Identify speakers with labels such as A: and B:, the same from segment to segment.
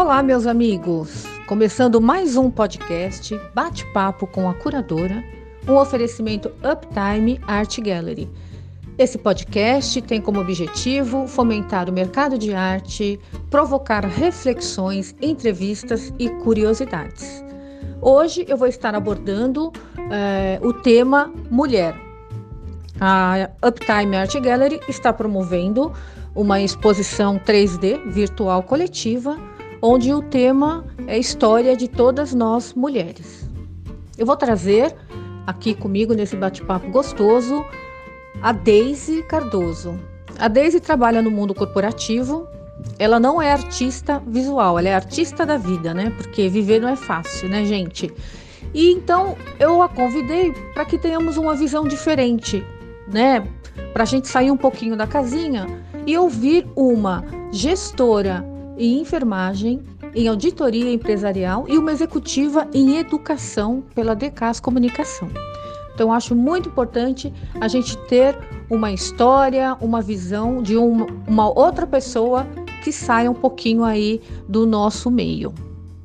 A: Olá, meus amigos! Começando mais um podcast Bate-Papo com a Curadora, um oferecimento Uptime Art Gallery. Esse podcast tem como objetivo fomentar o mercado de arte, provocar reflexões, entrevistas e curiosidades. Hoje eu vou estar abordando eh, o tema mulher. A Uptime Art Gallery está promovendo uma exposição 3D virtual coletiva, onde o tema é história de todas nós mulheres. Eu vou trazer aqui comigo nesse bate-papo gostoso a Deise Cardoso. A Deise trabalha no mundo corporativo. Ela não é artista visual, ela é artista da vida, né? Porque viver não é fácil, né, gente? E então eu a convidei para que tenhamos uma visão diferente, né? Para a gente sair um pouquinho da casinha e ouvir uma gestora em enfermagem, em auditoria empresarial e uma executiva em educação pela Decas Comunicação. Então, acho muito importante a gente ter uma história, uma visão de uma, uma outra pessoa que saia um pouquinho aí do nosso meio.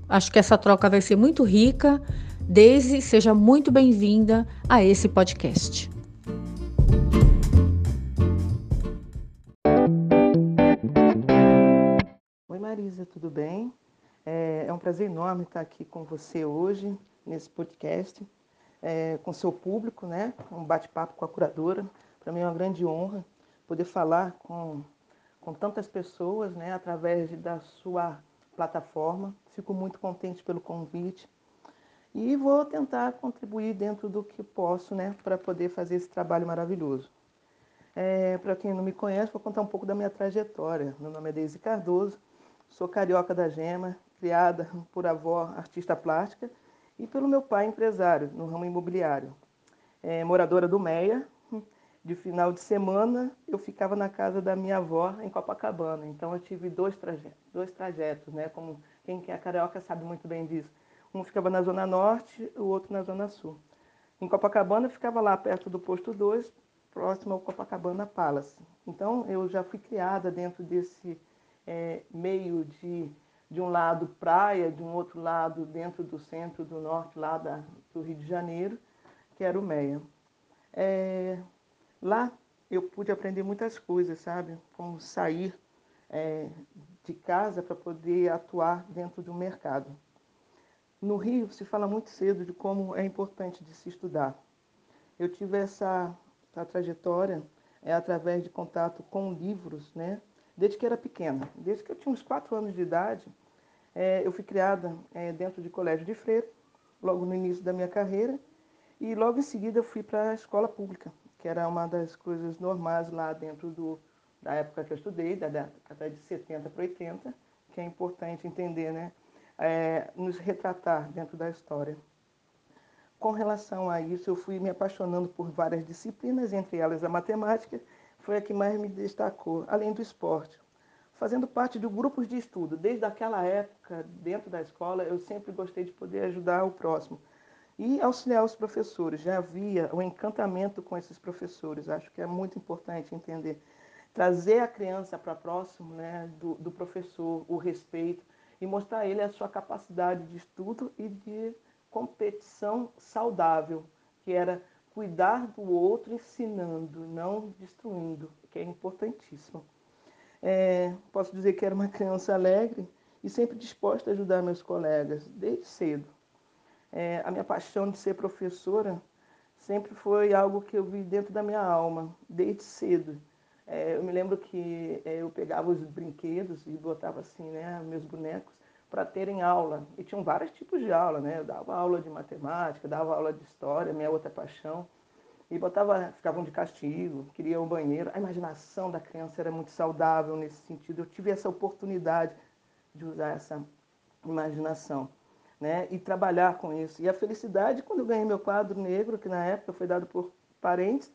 A: Acho que essa troca vai ser muito rica. Daisy, seja muito bem-vinda a esse podcast.
B: Marisa, tudo bem? É, é, um prazer enorme estar aqui com você hoje, nesse podcast, é, com seu público, né? Um bate-papo com a curadora. Para mim é uma grande honra poder falar com, com tantas pessoas, né? Através da sua plataforma. Fico muito contente pelo convite e vou tentar contribuir dentro do que posso, né? Para poder fazer esse trabalho maravilhoso. É, para quem não me conhece, vou contar um pouco da minha trajetória. Meu nome é Deise Cardoso, Sou carioca da gema, criada por avó artista plástica e pelo meu pai empresário no ramo imobiliário. É, moradora do Meia, de final de semana eu ficava na casa da minha avó em Copacabana. Então eu tive dois trajetos, dois trajetos, né? Como quem é carioca sabe muito bem disso. Um ficava na zona norte, o outro na zona sul. Em Copacabana eu ficava lá perto do posto 2, próximo ao Copacabana Palace. Então eu já fui criada dentro desse é, meio de, de um lado praia, de um outro lado dentro do centro do norte, lá da, do Rio de Janeiro, que era o Meia. É, lá eu pude aprender muitas coisas, sabe? Como sair é, de casa para poder atuar dentro do mercado. No Rio se fala muito cedo de como é importante de se estudar. Eu tive essa, essa trajetória é, através de contato com livros, né? Desde que era pequena. Desde que eu tinha uns quatro anos de idade, é, eu fui criada é, dentro de colégio de freira, logo no início da minha carreira, e logo em seguida eu fui para a escola pública, que era uma das coisas normais lá dentro do, da época que eu estudei, da década de 70 para 80, que é importante entender, né? É, nos retratar dentro da história. Com relação a isso, eu fui me apaixonando por várias disciplinas, entre elas a matemática, foi a que mais me destacou, além do esporte. Fazendo parte de grupos de estudo, desde aquela época, dentro da escola, eu sempre gostei de poder ajudar o próximo e auxiliar os professores. Já havia o um encantamento com esses professores, acho que é muito importante entender. Trazer a criança para próximo né, do, do professor, o respeito, e mostrar a ele a sua capacidade de estudo e de competição saudável, que era cuidar do outro ensinando, não destruindo, que é importantíssimo. É, posso dizer que era uma criança alegre e sempre disposta a ajudar meus colegas, desde cedo. É, a minha paixão de ser professora sempre foi algo que eu vi dentro da minha alma, desde cedo. É, eu me lembro que é, eu pegava os brinquedos e botava assim, né, meus bonecos, para terem aula. E tinham vários tipos de aula, né? Eu dava aula de matemática, dava aula de história, minha outra paixão. E botava, ficavam de castigo, queria o banheiro. A imaginação da criança era muito saudável nesse sentido. Eu tive essa oportunidade de usar essa imaginação, né? E trabalhar com isso. E a felicidade quando eu ganhei meu quadro negro, que na época foi dado por parentes,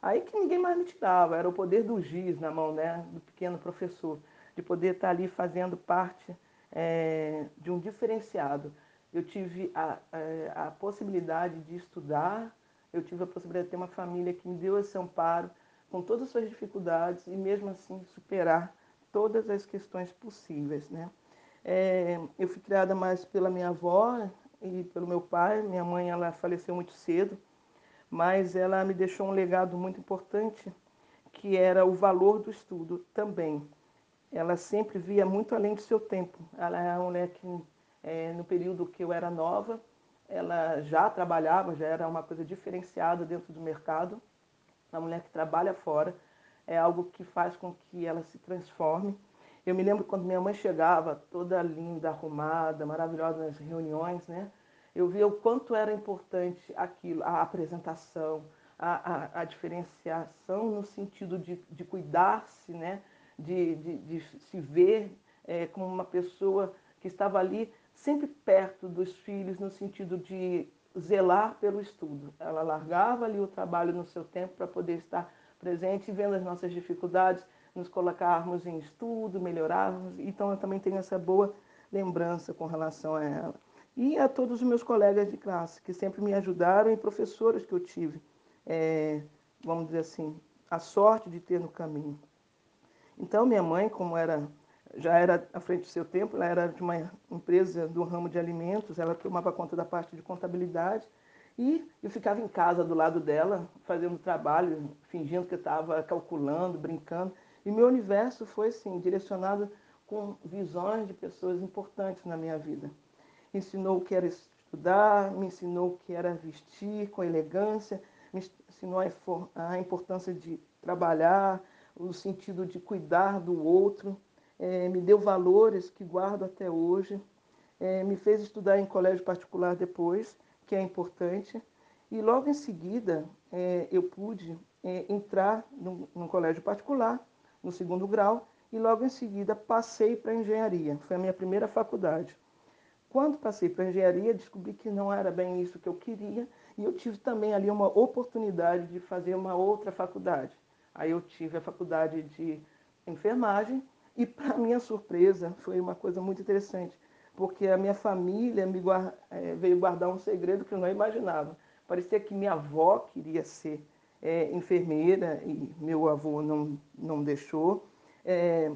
B: aí que ninguém mais me tirava, era o poder do giz na mão, né, do pequeno professor, de poder estar ali fazendo parte é, de um diferenciado. Eu tive a, a, é, a, possibilidade de estudar, eu tive a possibilidade de ter uma família que me deu esse amparo com todas as suas dificuldades e mesmo assim superar todas as questões possíveis, né? É, eu fui criada mais pela minha avó e pelo meu pai. Minha mãe ela faleceu muito cedo, mas ela me deixou um legado muito importante, que era o valor do estudo também. Ela sempre via muito além do seu tempo. Ela é uma mulher que, é, no período que eu era nova, ela já trabalhava, já era uma coisa diferenciada dentro do mercado. Uma mulher que trabalha fora é algo que faz com que ela se transforme. Eu me lembro quando minha mãe chegava, toda linda, arrumada, maravilhosa nas reuniões, né? Eu via o quanto era importante aquilo, a apresentação, a, a, a diferenciação no sentido de, de cuidar-se, né? De, de, de, se ver é, como uma pessoa que estava ali sempre perto dos filhos, no sentido de zelar pelo estudo. Ela largava ali o trabalho no seu tempo para poder estar presente, vendo as nossas dificuldades, nos colocarmos em estudo, melhorarmos. Então eu também tenho essa boa lembrança com relação a ela. E a todos os meus colegas de classe, que sempre me ajudaram, e professores que eu tive, é, vamos dizer assim, a sorte de ter no caminho. Então minha mãe, como era já era à frente do seu tempo, ela era de uma empresa do ramo de alimentos, ela tomava conta da parte de contabilidade, e eu ficava em casa do lado dela, fazendo trabalho, fingindo que estava calculando, brincando. E meu universo foi assim, direcionado com visões de pessoas importantes na minha vida. Ensinou o que era estudar, me ensinou o que era vestir com elegância, me ensinou a importância de trabalhar, o sentido de cuidar do outro, é, me deu valores que guardo até hoje, é, me fez estudar em colégio particular depois que é importante. E logo em seguida é, eu pude é, entrar num, num, colégio particular, no segundo grau, e logo em seguida passei para engenharia. Foi a minha primeira faculdade. Quando passei para engenharia, descobri que não era bem isso que eu queria, e eu tive também ali uma oportunidade de fazer uma outra faculdade. Aí eu tive a faculdade de enfermagem, e para minha surpresa, foi uma coisa muito interessante porque a minha família me é, veio guardar um segredo que eu não imaginava. Parecia que minha avó queria ser é, enfermeira e meu avô não, não deixou. É,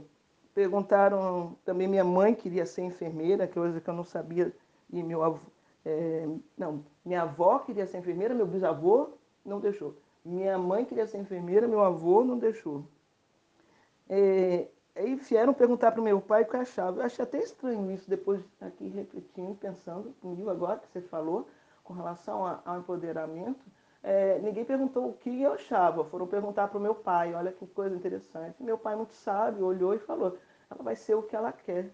B: perguntaram também, minha mãe queria ser enfermeira, que coisa que eu não sabia, e meu avô. É, não, minha avó queria ser enfermeira, meu bisavô não deixou. Minha mãe queria ser enfermeira, meu avô não deixou. É, Aí vieram perguntar para o meu pai o que eu achava. Eu achei até estranho isso, depois aqui refletindo, pensando comigo agora que você falou, com relação ao empoderamento. É, ninguém perguntou o que eu achava, foram perguntar para o meu pai, olha que coisa interessante. Meu pai, muito sábio, olhou e falou: ela vai ser o que ela quer.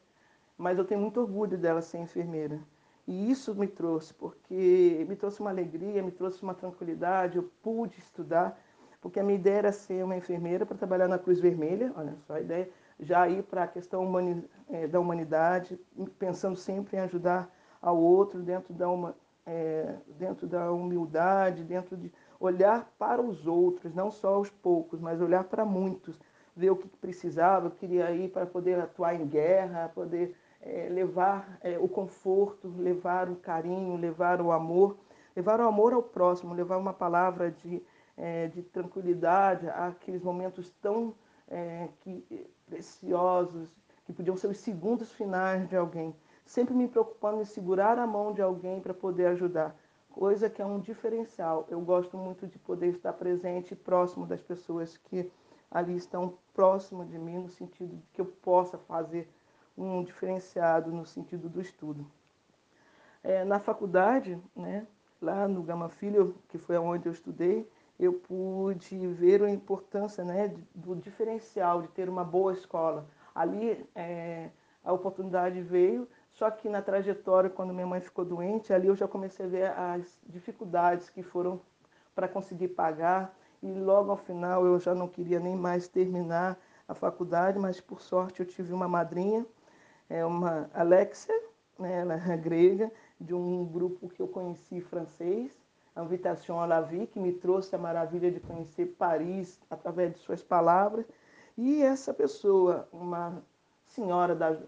B: Mas eu tenho muito orgulho dela ser enfermeira. E isso me trouxe, porque me trouxe uma alegria, me trouxe uma tranquilidade, eu pude estudar, porque a minha ideia era ser uma enfermeira para trabalhar na Cruz Vermelha, olha só a ideia já ir para a questão humani é, da humanidade, pensando sempre em ajudar ao outro dentro da, uma, é, dentro da humildade, dentro de olhar para os outros, não só os poucos, mas olhar para muitos, ver o que precisava, eu queria ir para poder atuar em guerra, poder é, levar é, o conforto, levar o carinho, levar o amor, levar o amor ao próximo, levar uma palavra de, é, de tranquilidade àqueles momentos tão é, que, preciosos, que podiam ser os segundos finais de alguém. Sempre me preocupando em segurar a mão de alguém para poder ajudar, coisa que é um diferencial. Eu gosto muito de poder estar presente e próximo das pessoas que ali estão próximo de mim, no sentido de que eu possa fazer um diferenciado no sentido do estudo. É, na faculdade, né, lá no Gama Filho, que foi onde eu estudei, eu pude ver a importância né, do diferencial de ter uma boa escola. Ali é, a oportunidade veio, só que na trajetória, quando minha mãe ficou doente, ali eu já comecei a ver as dificuldades que foram para conseguir pagar. E logo ao final eu já não queria nem mais terminar a faculdade, mas por sorte eu tive uma madrinha, é uma Alexia, né, ela é grega, de um grupo que eu conheci francês, a Invitation à la Vie, que me trouxe a maravilha de conhecer Paris através de suas palavras. E essa pessoa, uma senhora da,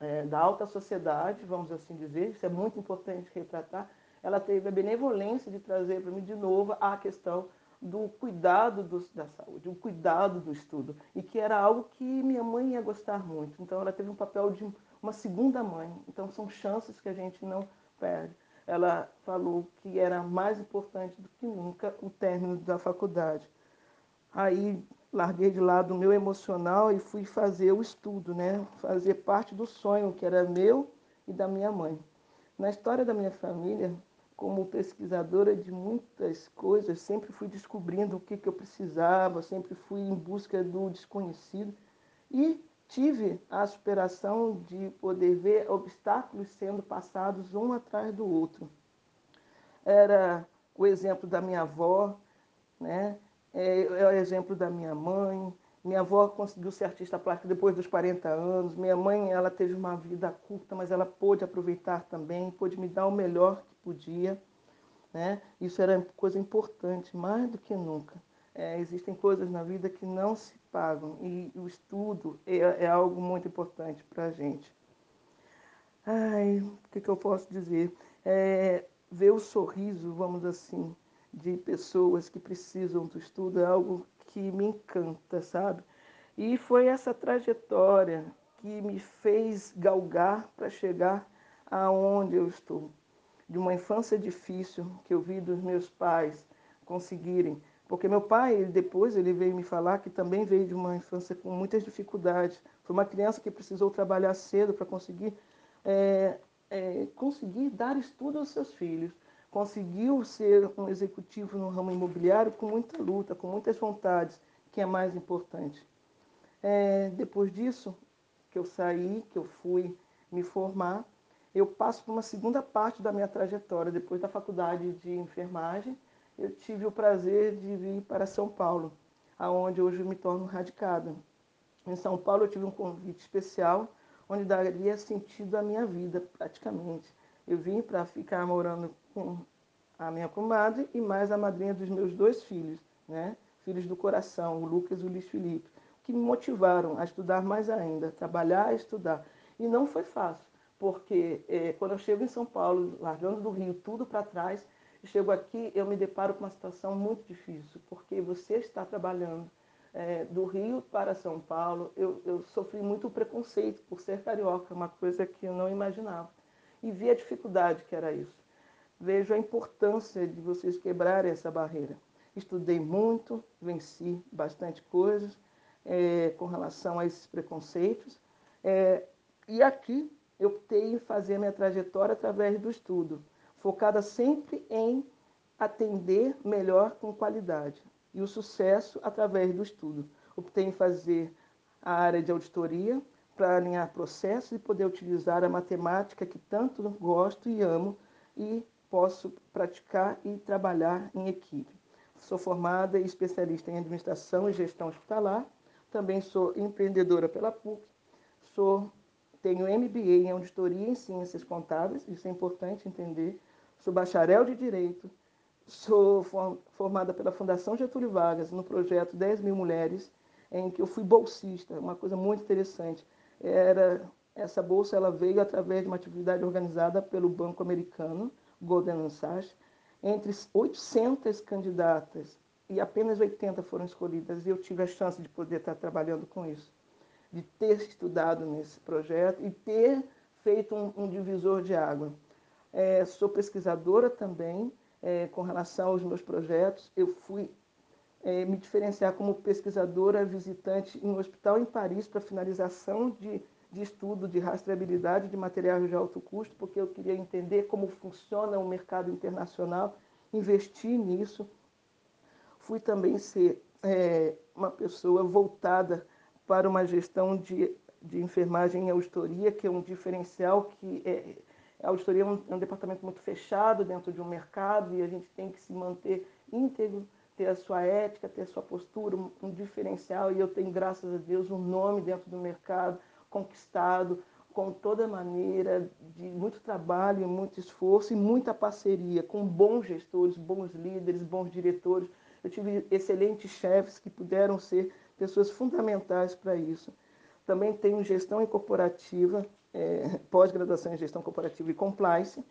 B: é, da alta sociedade, vamos assim dizer, isso é muito importante retratar, ela teve a benevolência de trazer para mim de novo a questão do cuidado do, da saúde, o cuidado do estudo, e que era algo que minha mãe ia gostar muito. Então ela teve um papel de uma segunda mãe. Então, são chances que a gente não perde. Ela falou que era mais importante do que nunca o término da faculdade. Aí, larguei de lado o meu emocional e fui fazer o estudo, né? Fazer parte do sonho que era meu e da minha mãe. Na história da minha família, como pesquisadora de muitas coisas, sempre fui descobrindo o que, que eu precisava, sempre fui em busca do desconhecido e tive a superação de poder ver obstáculos sendo passados um atrás do outro. Era o exemplo da minha avó, né? é, é o exemplo da minha mãe. Minha avó conseguiu ser artista plástica depois dos 40 anos. Minha mãe, ela teve uma vida curta, mas ela pôde aproveitar também, pôde me dar o melhor podia. Né? Isso era coisa importante, mais do que nunca. É, existem coisas na vida que não se pagam e o estudo é, é algo muito importante para a gente. Ai, o que, que eu posso dizer? É, ver o sorriso, vamos assim, de pessoas que precisam do estudo é algo que me encanta, sabe? E foi essa trajetória que me fez galgar para chegar aonde eu estou de uma infância difícil que eu vi dos meus pais conseguirem. Porque meu pai, depois, ele veio me falar que também veio de uma infância com muitas dificuldades. Foi uma criança que precisou trabalhar cedo para conseguir, é, é, conseguir dar estudo aos seus filhos. Conseguiu ser um executivo no ramo imobiliário com muita luta, com muitas vontades, que é mais importante. É, depois disso, que eu saí, que eu fui me formar, eu passo por uma segunda parte da minha trajetória. Depois da faculdade de enfermagem, eu tive o prazer de vir para São Paulo, aonde hoje me torno radicada. Em São Paulo eu tive um convite especial, onde daria sentido à minha vida, praticamente. Eu vim para ficar morando com a minha comadre e mais a madrinha dos meus dois filhos, né? filhos do coração, o Lucas e o Luiz Felipe, que me motivaram a estudar mais ainda, trabalhar e estudar. E não foi fácil porque é, quando eu chego em São Paulo, largando do Rio tudo para trás, chego aqui, eu me deparo com uma situação muito difícil, porque você está trabalhando é, do Rio para São Paulo. Eu, eu sofri muito preconceito por ser carioca, uma coisa que eu não imaginava. E vi a dificuldade que era isso. Vejo a importância de vocês quebrarem essa barreira. Estudei muito, venci bastante coisas é, com relação a esses preconceitos. É, e aqui eu optei em fazer a minha trajetória através do estudo, focada sempre em atender melhor com qualidade e o sucesso através do estudo. Optei em fazer a área de auditoria para alinhar processos e poder utilizar a matemática que tanto gosto e amo e posso praticar e trabalhar em equipe. Sou formada e especialista em administração e gestão hospitalar. Também sou empreendedora pela PUC. Sou tenho MBA em Auditoria em Ciências Contábeis, isso é importante entender. Sou bacharel de Direito, sou formada pela Fundação Getúlio Vargas no projeto 10 mil mulheres, em que eu fui bolsista, uma coisa muito interessante. Era essa bolsa ela veio através de uma atividade organizada pelo Banco Americano, Golden Sachs, entre 800 candidatas e apenas 80 foram escolhidas e eu tive a chance de poder estar trabalhando com isso de ter estudado nesse projeto e ter feito um, um divisor de água. É, sou pesquisadora também é, com relação aos meus projetos. Eu fui é, me diferenciar como pesquisadora visitante em um hospital em Paris para finalização de, de estudo de rastreabilidade de materiais de alto custo, porque eu queria entender como funciona o mercado internacional, investir nisso. Fui também ser é, uma pessoa voltada para uma gestão de, de enfermagem e auditoria, que é um diferencial que é, a auditoria é um, é um, departamento muito fechado dentro de um mercado e a gente tem que se manter íntegro, ter a sua ética, ter a sua postura, um, diferencial. E eu tenho, graças a Deus, um nome dentro do mercado conquistado com toda maneira de muito trabalho, muito esforço e muita parceria com bons gestores, bons líderes, bons diretores. Eu tive excelentes chefes que puderam ser pessoas fundamentais para isso. Também tenho gestão corporativa, é, pós-graduação em gestão corporativa e compliance,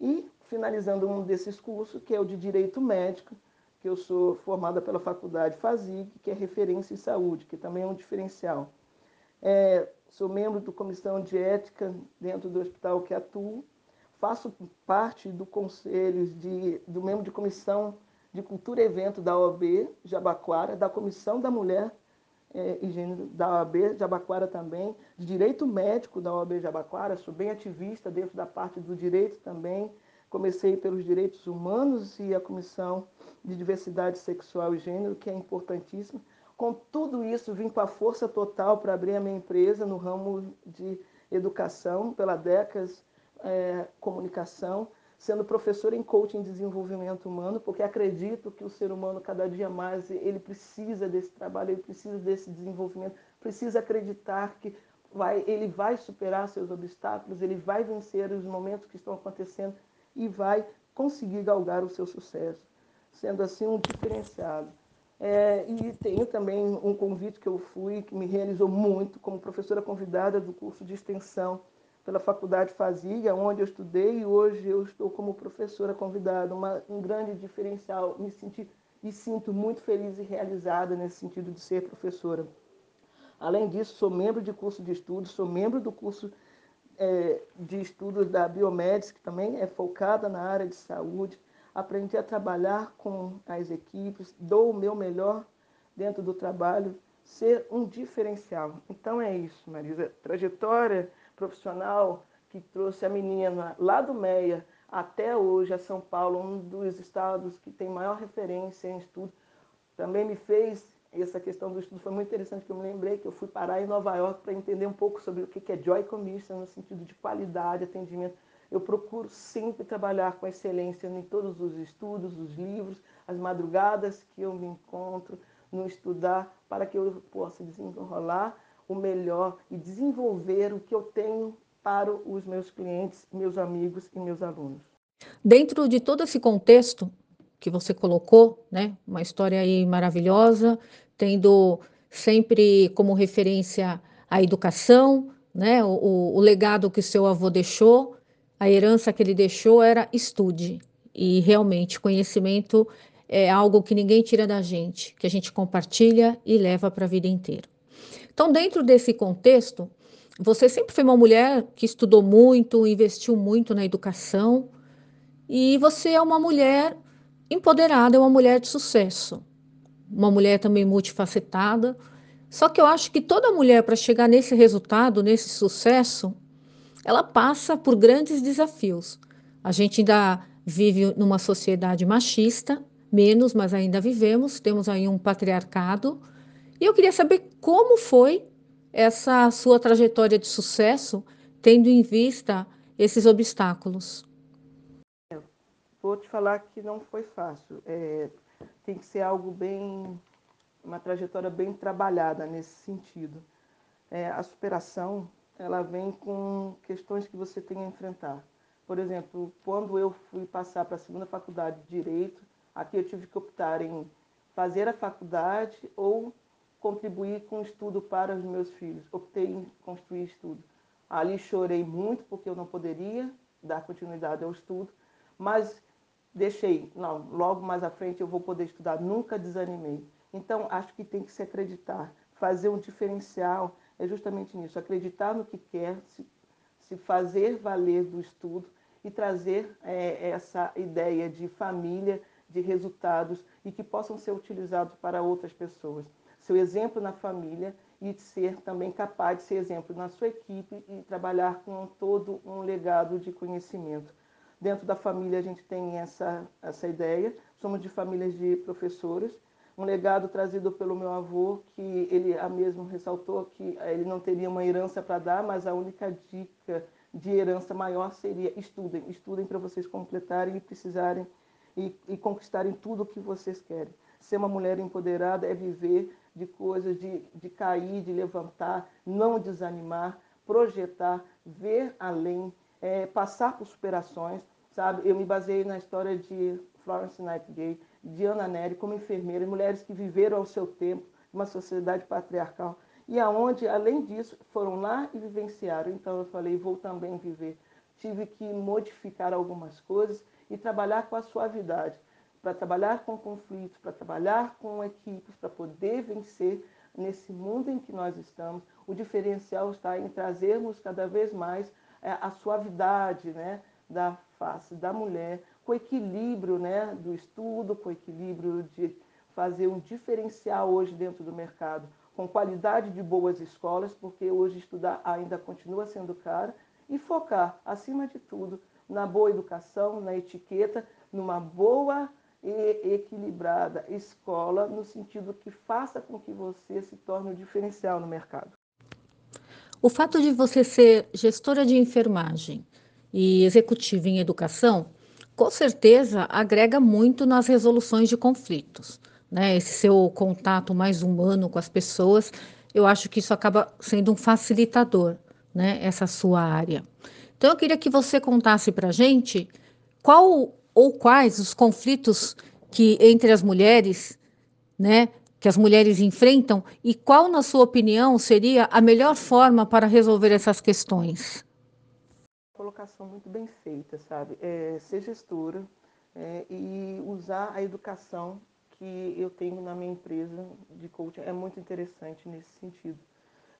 B: e finalizando um desses cursos, que é o de Direito Médico, que eu sou formada pela Faculdade FASIG, que é referência em saúde, que também é um diferencial. É, sou membro da comissão de ética dentro do hospital que atuo, faço parte do conselho de, do membro de comissão de cultura e evento da OAB Jabaquara, da comissão da mulher é, e gênero da OAB Jabaquara também, de direito médico da OAB Jabaquara, sou bem ativista dentro da parte do direito também, comecei pelos direitos humanos e a comissão de diversidade sexual e gênero, que é importantíssima. Com tudo isso, vim com a força total para abrir a minha empresa no ramo de educação, pela décadas, é, comunicação, sendo professora em coaching e desenvolvimento humano, porque acredito que o ser humano, cada dia mais, ele precisa desse trabalho, ele precisa desse desenvolvimento, precisa acreditar que vai, ele vai superar seus obstáculos, ele vai vencer os momentos que estão acontecendo e vai conseguir galgar o seu sucesso, sendo assim um diferenciado. É, e tenho também um convite que eu fui, que me realizou muito, como professora convidada do curso de extensão pela Faculdade Fazia, onde eu estudei, e hoje eu estou como professora convidada, uma, um grande diferencial. Me, senti, me sinto muito feliz e realizada nesse sentido de ser professora. Além disso, sou membro de curso de estudos, sou membro do curso é, de estudos da Biomédica, que também é focada na área de saúde aprendi a trabalhar com as equipes, dou o meu melhor dentro do trabalho, ser um diferencial. Então é isso, Marisa. Trajetória profissional que trouxe a menina lá do Meia até hoje a São Paulo, um dos estados que tem maior referência em estudo, também me fez essa questão do estudo foi muito interessante que eu me lembrei que eu fui parar em Nova York para entender um pouco sobre o que é Joy Commission no sentido de qualidade, atendimento eu procuro sempre trabalhar com excelência em todos os estudos, os livros, as madrugadas que eu me encontro no estudar, para que eu possa desenrolar o melhor e desenvolver o que eu tenho para os meus clientes, meus amigos e meus alunos.
A: Dentro de todo esse contexto que você colocou, né, uma história aí maravilhosa, tendo sempre como referência a educação, né, o, o legado que seu avô deixou, a herança que ele deixou era estude. E realmente, conhecimento é algo que ninguém tira da gente, que a gente compartilha e leva para a vida inteira. Então, dentro desse contexto, você sempre foi uma mulher que estudou muito, investiu muito na educação, e você é uma mulher empoderada, é uma mulher de sucesso, uma mulher também multifacetada. Só que eu acho que toda mulher, para chegar nesse resultado, nesse sucesso, ela passa por grandes desafios. A gente ainda vive numa sociedade machista, menos, mas ainda vivemos, temos aí um patriarcado. E eu queria saber como foi essa sua trajetória de sucesso, tendo em vista esses obstáculos.
B: Vou te falar que não foi fácil. É, tem que ser algo bem, uma trajetória bem trabalhada nesse sentido. É, a superação ela vem com questões que você tem a enfrentar. Por exemplo, quando eu fui passar para a segunda faculdade de Direito, aqui eu tive que optar em fazer a faculdade ou contribuir com o estudo para os meus filhos. Optei em construir estudo. Ali chorei muito porque eu não poderia dar continuidade ao estudo, mas deixei, não, logo mais à frente eu vou poder estudar, nunca desanimei. Então, acho que tem que se acreditar, fazer um diferencial é justamente nisso, acreditar no que quer, se, se fazer valer do estudo e trazer é, essa ideia de família, de resultados e que possam ser utilizados para outras pessoas. Seu exemplo na família e ser também capaz de ser exemplo na sua equipe e trabalhar com todo um legado de conhecimento. Dentro da família a gente tem essa, essa ideia, somos de famílias de professores, um legado trazido pelo meu avô, que ele a mesmo ressaltou que ele não teria uma herança para dar, mas a única dica de herança maior seria estudem, estudem para vocês completarem e precisarem e, e, conquistarem tudo o que vocês querem. Ser uma mulher empoderada é viver de coisas, de, de cair, de levantar, não desanimar, projetar, ver além, é, passar por superações, sabe? Eu me baseei na história de Florence Nightingale, Diana Neri como enfermeira, mulheres que viveram ao seu tempo, uma sociedade patriarcal, e aonde, além disso, foram lá e vivenciaram. Então eu falei, vou também viver. Tive que modificar algumas coisas e trabalhar com a suavidade, para trabalhar com conflitos, para trabalhar com equipes, para poder vencer nesse mundo em que nós estamos, o diferencial está em trazermos cada vez mais é, a suavidade né, da face da mulher, com equilíbrio né, do estudo, com equilíbrio de fazer um diferencial hoje dentro do mercado, com qualidade de boas escolas, porque hoje estudar ainda continua sendo caro, e focar, acima de tudo, na boa educação, na etiqueta, numa boa e equilibrada escola, no sentido que faça com que você se torne um diferencial no mercado.
A: O fato de você ser gestora de enfermagem e executiva em educação, com certeza agrega muito nas resoluções de conflitos. Né? Esse seu contato mais humano com as pessoas, eu acho que isso acaba sendo um facilitador, né? essa sua área. Então, eu queria que você contasse para a gente qual ou quais os conflitos que entre as mulheres, né, que as mulheres enfrentam e qual, na sua opinião, seria a melhor forma para resolver essas questões?
B: Colocação muito bem feita, sabe? É, ser gestora é, e usar a educação que eu tenho na minha empresa de coaching é muito interessante nesse sentido.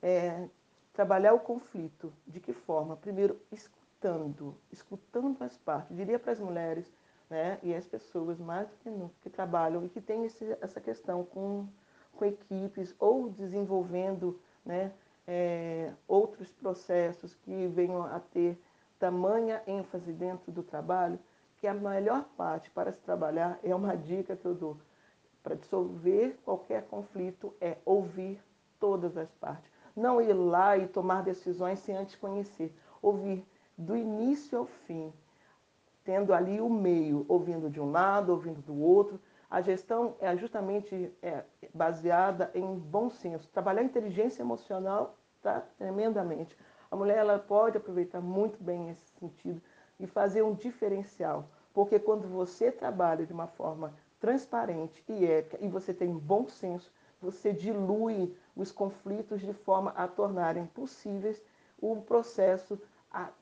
B: É, trabalhar o conflito, de que forma? Primeiro, escutando, escutando as partes. Diria para as mulheres né? E as pessoas mais do que nunca que trabalham e que têm esse, essa questão com, com equipes ou desenvolvendo, né? É, outros processos que venham a ter tamanha ênfase dentro do trabalho, que a melhor parte para se trabalhar é uma dica que eu dou para dissolver qualquer conflito é ouvir todas as partes. Não ir lá e tomar decisões sem antes conhecer. Ouvir do início ao fim tendo ali o meio, ouvindo de um lado, ouvindo do outro. A gestão é justamente é, baseada em bom senso. Trabalhar inteligência emocional tá, tremendamente. A mulher ela pode aproveitar muito bem esse sentido e fazer um diferencial, porque quando você trabalha de uma forma transparente e ética e você tem bom senso, você dilui os conflitos de forma a tornarem possíveis o processo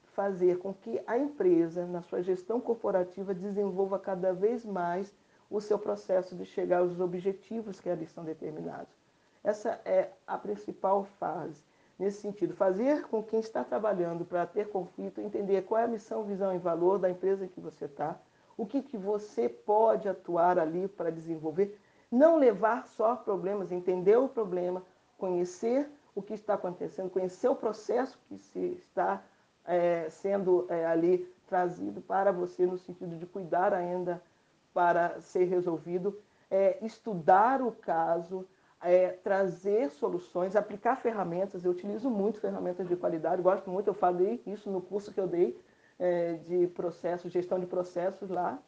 B: fazer com que a empresa, na sua gestão corporativa, desenvolva cada vez mais o seu processo de chegar aos objetivos que ali são determinados. Essa é a principal fase. Nesse sentido, fazer com quem está trabalhando para ter conflito, entender qual é a missão, visão e valor da empresa em que você está, o que, que você pode atuar ali para desenvolver, não levar só problemas, entender o problema, conhecer o que está acontecendo, conhecer o processo que se está é, sendo é, ali trazido para você no sentido de cuidar ainda para ser resolvido, é, estudar o caso, é, trazer soluções, aplicar ferramentas. Eu utilizo muito ferramentas de qualidade, gosto muito, eu falei isso no curso que eu dei é, de processos, gestão de processos lá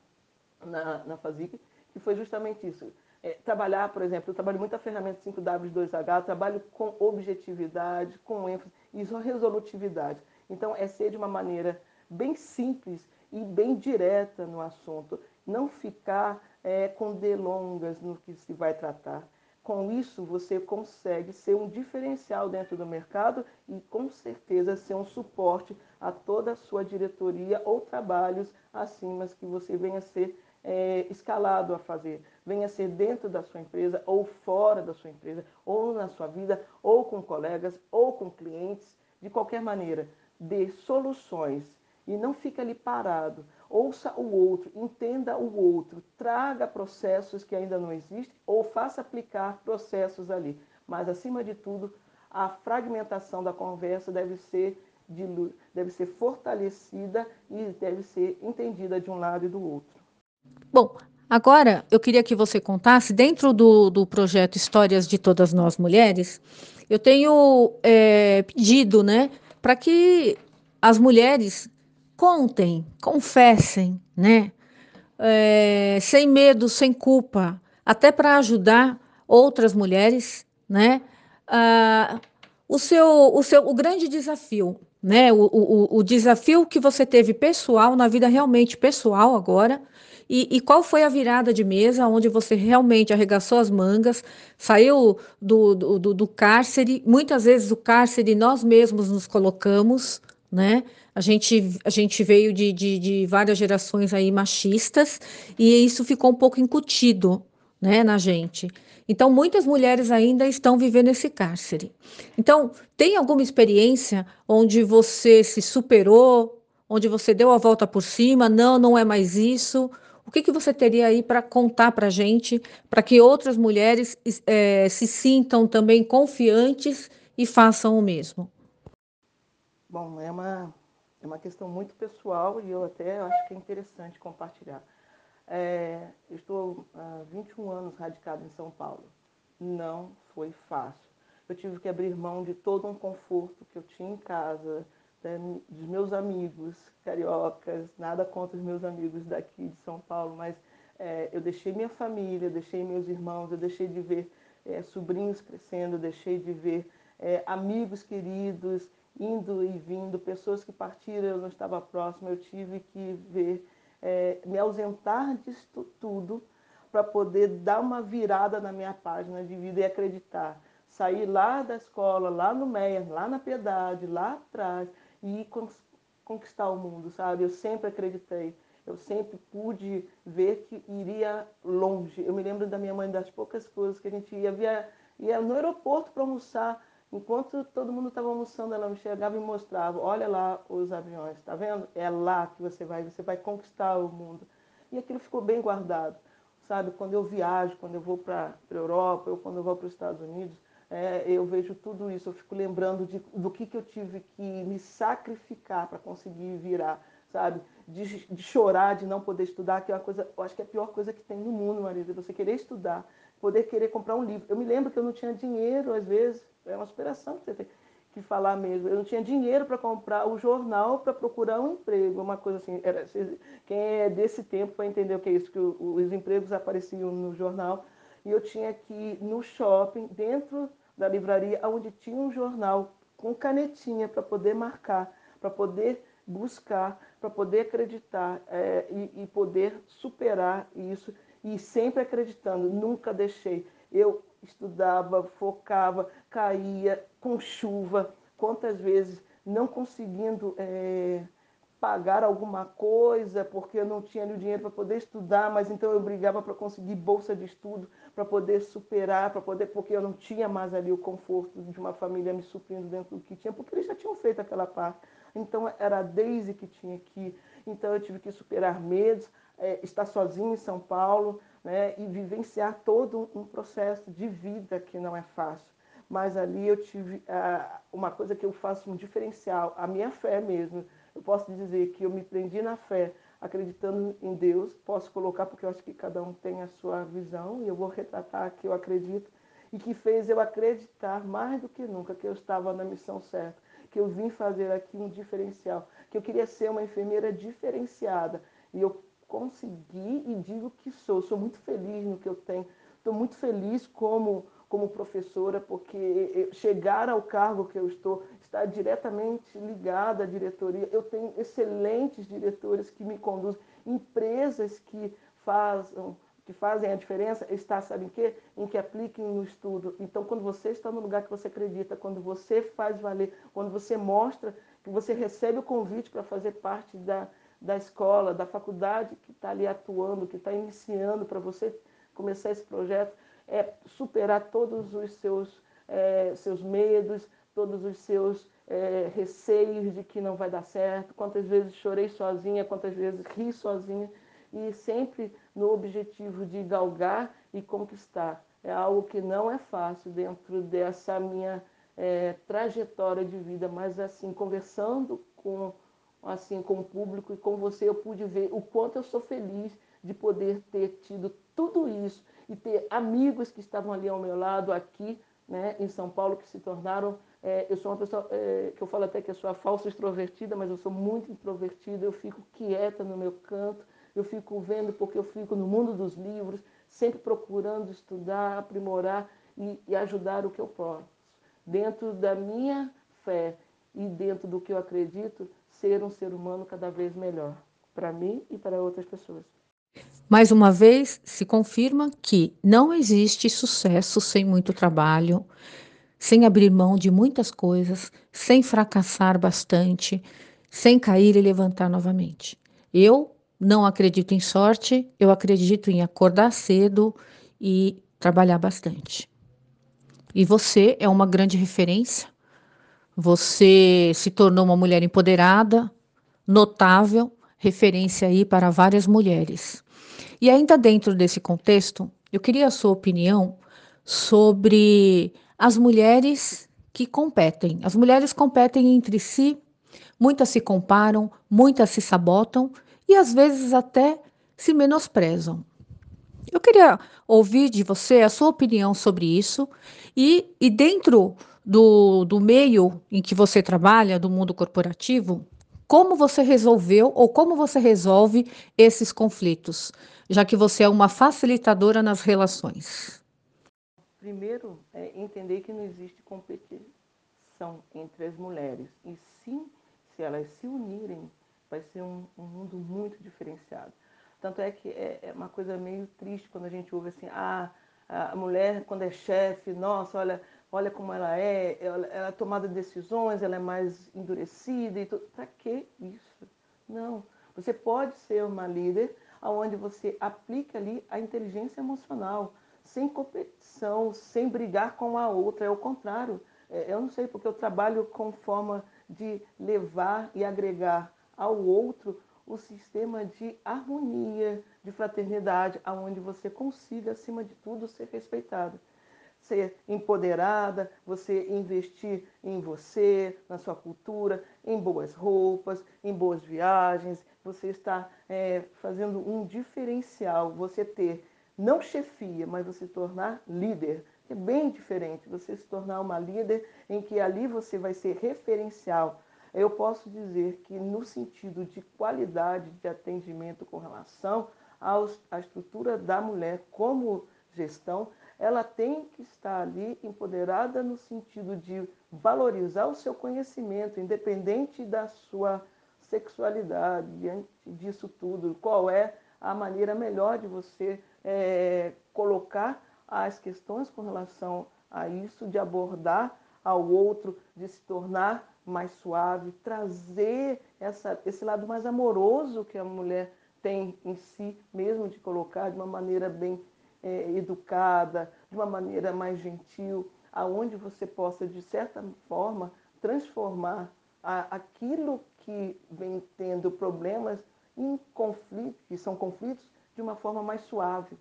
B: na, na FASIC, que foi justamente isso. É, trabalhar, por exemplo, eu trabalho muito a ferramenta 5W2H, trabalho com objetividade, com ênfase e resolutividade. Então, é ser de uma maneira bem simples e bem direta no assunto, não ficar é, com delongas no que se vai tratar. Com isso, você consegue ser um diferencial dentro do mercado e, com certeza, ser um suporte a toda a sua diretoria ou trabalhos acima que você venha ser é, escalado a fazer, venha ser dentro da sua empresa ou fora da sua empresa, ou na sua vida, ou com colegas, ou com clientes, de qualquer maneira dê soluções e não fique ali parado. Ouça o outro, entenda o outro, traga processos que ainda não existem ou faça aplicar processos ali. Mas, acima de tudo, a fragmentação da conversa deve ser, deve ser fortalecida e deve ser entendida de um lado e do outro.
A: Bom, agora eu queria que você contasse, dentro do, do projeto Histórias de Todas Nós Mulheres, eu tenho é, pedido, né? para que as mulheres contem, confessem, né? É, sem medo, sem culpa, até para ajudar outras mulheres, né? Ah, o seu, o seu, o grande desafio, né? O, o, o desafio que você teve pessoal na vida realmente pessoal agora e, e, qual foi a virada de mesa onde você realmente arregaçou as mangas, saiu do, do, do, cárcere? Muitas vezes o cárcere nós mesmos nos colocamos, né? A gente, a gente veio de, de, de várias gerações aí machistas e isso ficou um pouco incutido, né, na gente. Então, muitas mulheres ainda estão vivendo esse cárcere. Então, tem alguma experiência onde você se superou, onde você deu a volta por cima? Não, não é mais isso. O que, que você teria aí para contar para a gente, para que outras mulheres é, se sintam também confiantes e façam o mesmo?
B: Bom, é uma, é uma questão muito pessoal e eu até acho que é interessante compartilhar. É, estou há 21 anos radicado em São Paulo. Não foi fácil. Eu tive que abrir mão de todo um conforto que eu tinha em casa, né, dos meus amigos cariocas, nada contra os meus amigos daqui de São Paulo, mas é, eu deixei minha família, eu deixei meus irmãos, eu deixei de ver é, sobrinhos crescendo, eu deixei de ver é, amigos queridos indo e vindo, pessoas que partiram, eu não estava próximo, eu tive que ver é, me ausentar disso tudo para poder dar uma virada na minha página de vida e acreditar. Sair lá da escola, lá no Meia, lá na Piedade, lá atrás e conquistar o mundo, sabe? Eu sempre acreditei, eu sempre pude ver que iria longe. Eu me lembro da minha mãe das poucas coisas que a gente ia, via, ia no aeroporto para almoçar Enquanto todo mundo estava almoçando, ela me chegava e mostrava: olha lá os aviões, está vendo? É lá que você vai, você vai conquistar o mundo. E aquilo ficou bem guardado, sabe? Quando eu viajo, quando eu vou para a Europa, ou quando eu vou para os Estados Unidos, é, eu vejo tudo isso, eu fico lembrando de, do que, que eu tive que me sacrificar para conseguir virar, sabe? De, de, chorar, de não poder estudar, que é uma coisa, eu acho que é a pior coisa que tem no mundo, Marisa, você querer estudar, poder querer comprar um livro. Eu me lembro que eu não tinha dinheiro, às vezes, é uma superação que você tem que falar mesmo. Eu não tinha dinheiro para comprar o jornal para procurar um emprego, uma coisa assim. Era, quem é desse tempo vai entender o que é isso, que os empregos apareciam no jornal e eu tinha que ir no shopping, dentro da livraria, onde tinha um jornal com canetinha para poder marcar, para poder buscar, para poder acreditar é, e, e poder superar isso e sempre acreditando, nunca deixei. Eu estudava, focava, caía com chuva, quantas vezes não conseguindo é, pagar alguma coisa porque eu não tinha o dinheiro para poder estudar, mas então eu brigava para conseguir bolsa de estudo, para poder superar, para poder porque eu não tinha mais ali o conforto de uma família me suprindo dentro do que tinha, porque eles já tinham feito aquela parte. Então era a Daisy que tinha que, então eu tive que superar medos, é, estar sozinho em São Paulo, né, e vivenciar todo um processo de vida que não é fácil. Mas ali eu tive uma coisa que eu faço um diferencial, a minha fé mesmo. Eu posso dizer que eu me prendi na fé, acreditando em Deus. Posso colocar, porque eu acho que cada um tem a sua visão, e eu vou retratar que eu acredito, e que fez eu acreditar mais do que nunca que eu estava na missão certa, que eu vim fazer aqui um diferencial, que eu queria ser uma enfermeira diferenciada. E eu consegui e digo que sou. Sou muito feliz no que eu tenho. Estou muito feliz como, como professora, porque chegar ao cargo que eu estou está diretamente ligada à diretoria. Eu tenho excelentes diretores que me conduzem, empresas que fazem que fazem a diferença está, sabe em quê? Em que apliquem no estudo. Então, quando você está no lugar que você acredita, quando você faz valer, quando você mostra que você recebe o convite para fazer parte da, da escola, da faculdade que está ali atuando, que está iniciando para você começar esse projeto, é superar todos os seus, é, seus medos, todos os seus é, receios de que não vai dar certo, quantas vezes chorei sozinha, quantas vezes ri sozinha, e sempre no objetivo de galgar e conquistar. É algo que não é fácil dentro dessa minha é, trajetória de vida, mas assim, conversando com assim com o público e com você, eu pude ver o quanto eu sou feliz de poder ter tido tudo isso e ter amigos que estavam ali ao meu lado aqui, né, em São Paulo, que se tornaram. É, eu sou uma pessoa é, que eu falo até que eu sou a falsa extrovertida, mas eu sou muito introvertida. Eu fico quieta no meu canto, eu fico vendo porque eu fico no mundo dos livros, sempre procurando estudar, aprimorar e, e ajudar o que eu posso, dentro da minha fé e dentro do que eu acredito, ser um ser humano cada vez melhor, para mim e para outras pessoas.
A: Mais uma vez, se confirma que não existe sucesso sem muito trabalho, sem abrir mão de muitas coisas, sem fracassar bastante, sem cair e levantar novamente. Eu não acredito em sorte, eu acredito em acordar cedo e trabalhar bastante. E você é uma grande referência. Você se tornou uma mulher empoderada, notável, referência aí para várias mulheres. E ainda dentro desse contexto, eu queria a sua opinião sobre as mulheres que competem. As mulheres competem entre si, muitas se comparam, muitas se sabotam e às vezes até se menosprezam. Eu queria ouvir de você a sua opinião sobre isso e, e dentro do, do meio em que você trabalha, do mundo corporativo, como você resolveu ou como você resolve esses conflitos, já que você é uma facilitadora nas relações?
B: Primeiro, é entender que não existe competição entre as mulheres, e sim, se elas se unirem, vai ser um, um mundo muito diferenciado. Tanto é que é, é, uma coisa meio triste quando a gente ouve assim, ah, a mulher quando é chefe, nossa, olha, olha como ela é, ela, ela é tomada de decisões, ela é mais endurecida e tudo. Para que isso? Não. Você pode ser uma líder onde você aplica ali a inteligência emocional, sem competição, sem brigar com a outra. É o contrário. É, eu não sei, porque eu trabalho com forma de levar e agregar ao outro o sistema de harmonia, de fraternidade, aonde você consiga, acima de tudo, ser respeitado ser empoderada, você investir em você, na sua cultura, em boas roupas, em boas viagens, você está é, fazendo um diferencial, você ter não chefia, mas você tornar líder. É bem diferente você se tornar uma líder em que ali você vai ser referencial. Eu posso dizer que no sentido de qualidade de atendimento com relação aos, à estrutura da mulher como gestão, ela tem que estar ali empoderada no sentido de valorizar o seu conhecimento, independente da sua sexualidade, diante disso tudo. Qual é a maneira melhor de você é, colocar as questões com relação a isso, de abordar ao outro, de se tornar mais suave, trazer essa, esse lado mais amoroso que a mulher tem em si, mesmo de colocar de uma maneira bem é, educada, de uma maneira mais gentil, aonde você possa, de certa forma, transformar a, aquilo que vem tendo problemas em conflitos, que são conflitos, de uma forma mais suave.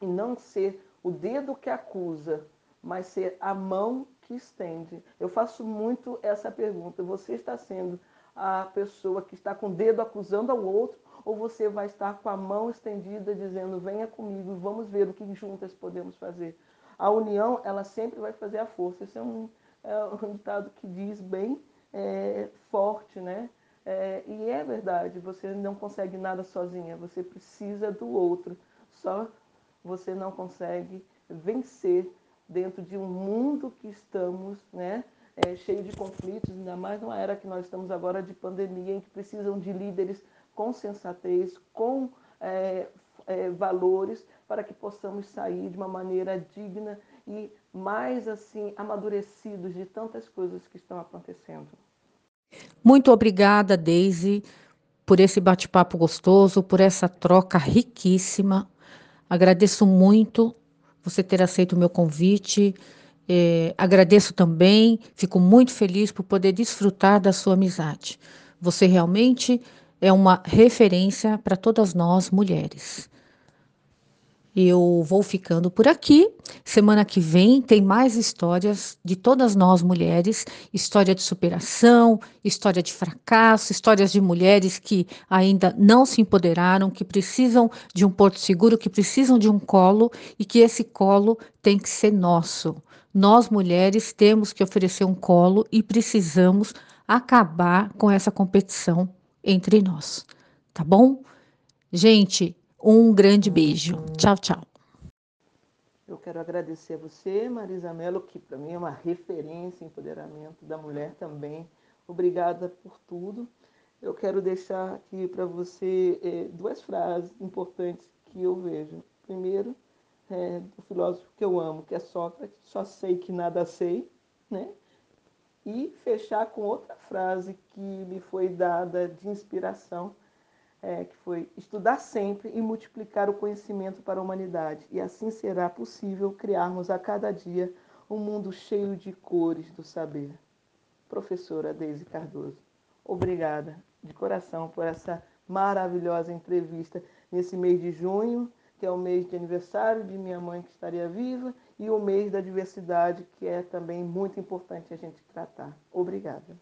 B: E não ser o dedo que acusa, mas ser a mão que estende. Eu faço muito essa pergunta. Você está sendo a pessoa que está com o dedo acusando ao outro ou você vai estar com a mão estendida dizendo venha comigo, vamos ver o que juntas podemos fazer. A união, ela sempre vai fazer a força. Esse é um, é um ditado que diz bem é, forte, né? É, e é verdade, você não consegue nada sozinha, você precisa do outro. Só você não consegue vencer dentro de um mundo que estamos, né? É, cheio de conflitos, ainda mais numa era que nós estamos agora de pandemia, em que precisam de líderes com sensatez, com é, é, valores, para que possamos sair de uma maneira digna e mais assim amadurecidos de tantas coisas que estão acontecendo.
A: Muito obrigada, Daisy, por esse bate-papo gostoso, por essa troca riquíssima. Agradeço muito você ter aceito o meu convite. É, agradeço também, fico muito feliz por poder desfrutar da sua amizade. Você realmente é uma referência para todas nós mulheres. Eu vou ficando por aqui. Semana que vem tem mais histórias de todas nós mulheres, história de superação, história de fracasso, histórias de mulheres que ainda não se empoderaram, que precisam de um porto seguro, que precisam de um colo e que esse colo tem que ser nosso. Nós mulheres temos que oferecer um colo e precisamos acabar com essa competição entre nós, tá bom? Gente, um grande beijo. Tchau, tchau.
B: Eu quero agradecer a você, Marisa Mello, que para mim é uma referência em empoderamento da mulher também. Obrigada por tudo. Eu quero deixar aqui para você é, duas frases importantes que eu vejo. Primeiro, é, do filósofo que eu amo, que é Sócrates, só sei que nada sei, né? E fechar com outra frase que me foi dada de inspiração é, que foi estudar sempre e multiplicar o conhecimento para a humanidade. E assim será possível criarmos a cada dia um mundo cheio de cores do saber. Professora Deise Cardoso, obrigada de coração por essa maravilhosa entrevista nesse mês de junho, que é o mês de aniversário de minha mãe que estaria viva, e o mês da diversidade, que é também muito importante a gente tratar. Obrigada.